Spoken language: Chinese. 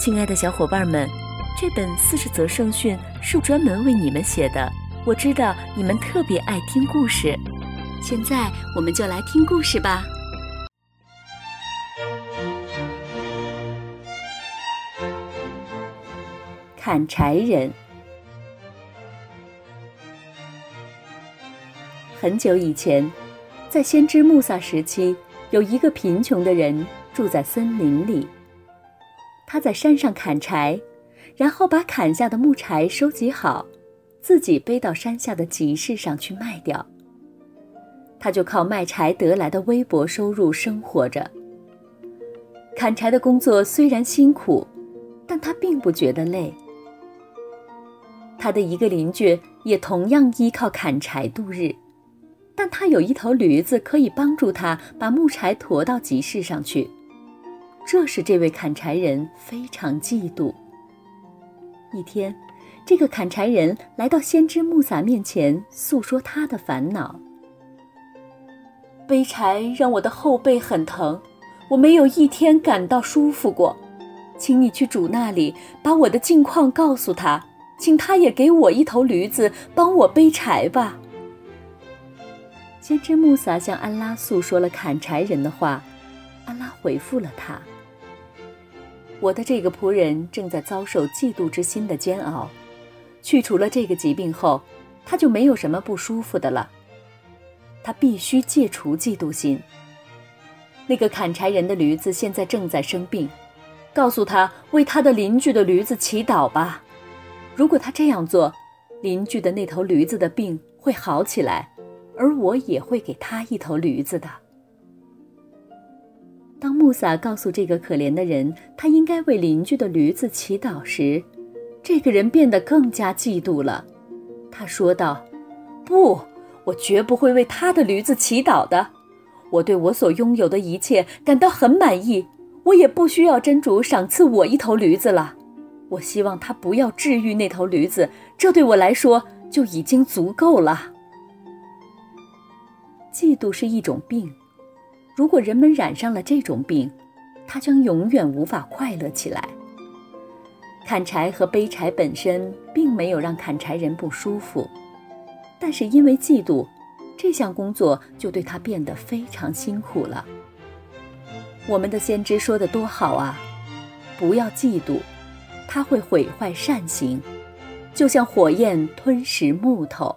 亲爱的小伙伴们，这本四十则圣训是专门为你们写的。我知道你们特别爱听故事，现在我们就来听故事吧。砍柴人。很久以前，在先知穆萨时期，有一个贫穷的人住在森林里。他在山上砍柴，然后把砍下的木柴收集好，自己背到山下的集市上去卖掉。他就靠卖柴得来的微薄收入生活着。砍柴的工作虽然辛苦，但他并不觉得累。他的一个邻居也同样依靠砍柴度日，但他有一头驴子可以帮助他把木柴驮到集市上去。这使这位砍柴人非常嫉妒。一天，这个砍柴人来到先知穆萨面前，诉说他的烦恼：背柴让我的后背很疼，我没有一天感到舒服过。请你去主那里，把我的境况告诉他，请他也给我一头驴子，帮我背柴吧。先知穆萨向安拉诉说了砍柴人的话，安拉回复了他。我的这个仆人正在遭受嫉妒之心的煎熬，去除了这个疾病后，他就没有什么不舒服的了。他必须戒除嫉妒心。那个砍柴人的驴子现在正在生病，告诉他为他的邻居的驴子祈祷吧。如果他这样做，邻居的那头驴子的病会好起来，而我也会给他一头驴子的。当穆萨告诉这个可怜的人，他应该为邻居的驴子祈祷时，这个人变得更加嫉妒了。他说道：“不，我绝不会为他的驴子祈祷的。我对我所拥有的一切感到很满意，我也不需要真主赏赐我一头驴子了。我希望他不要治愈那头驴子，这对我来说就已经足够了。嫉妒是一种病。”如果人们染上了这种病，他将永远无法快乐起来。砍柴和背柴本身并没有让砍柴人不舒服，但是因为嫉妒，这项工作就对他变得非常辛苦了。我们的先知说的多好啊！不要嫉妒，它会毁坏善行，就像火焰吞食木头。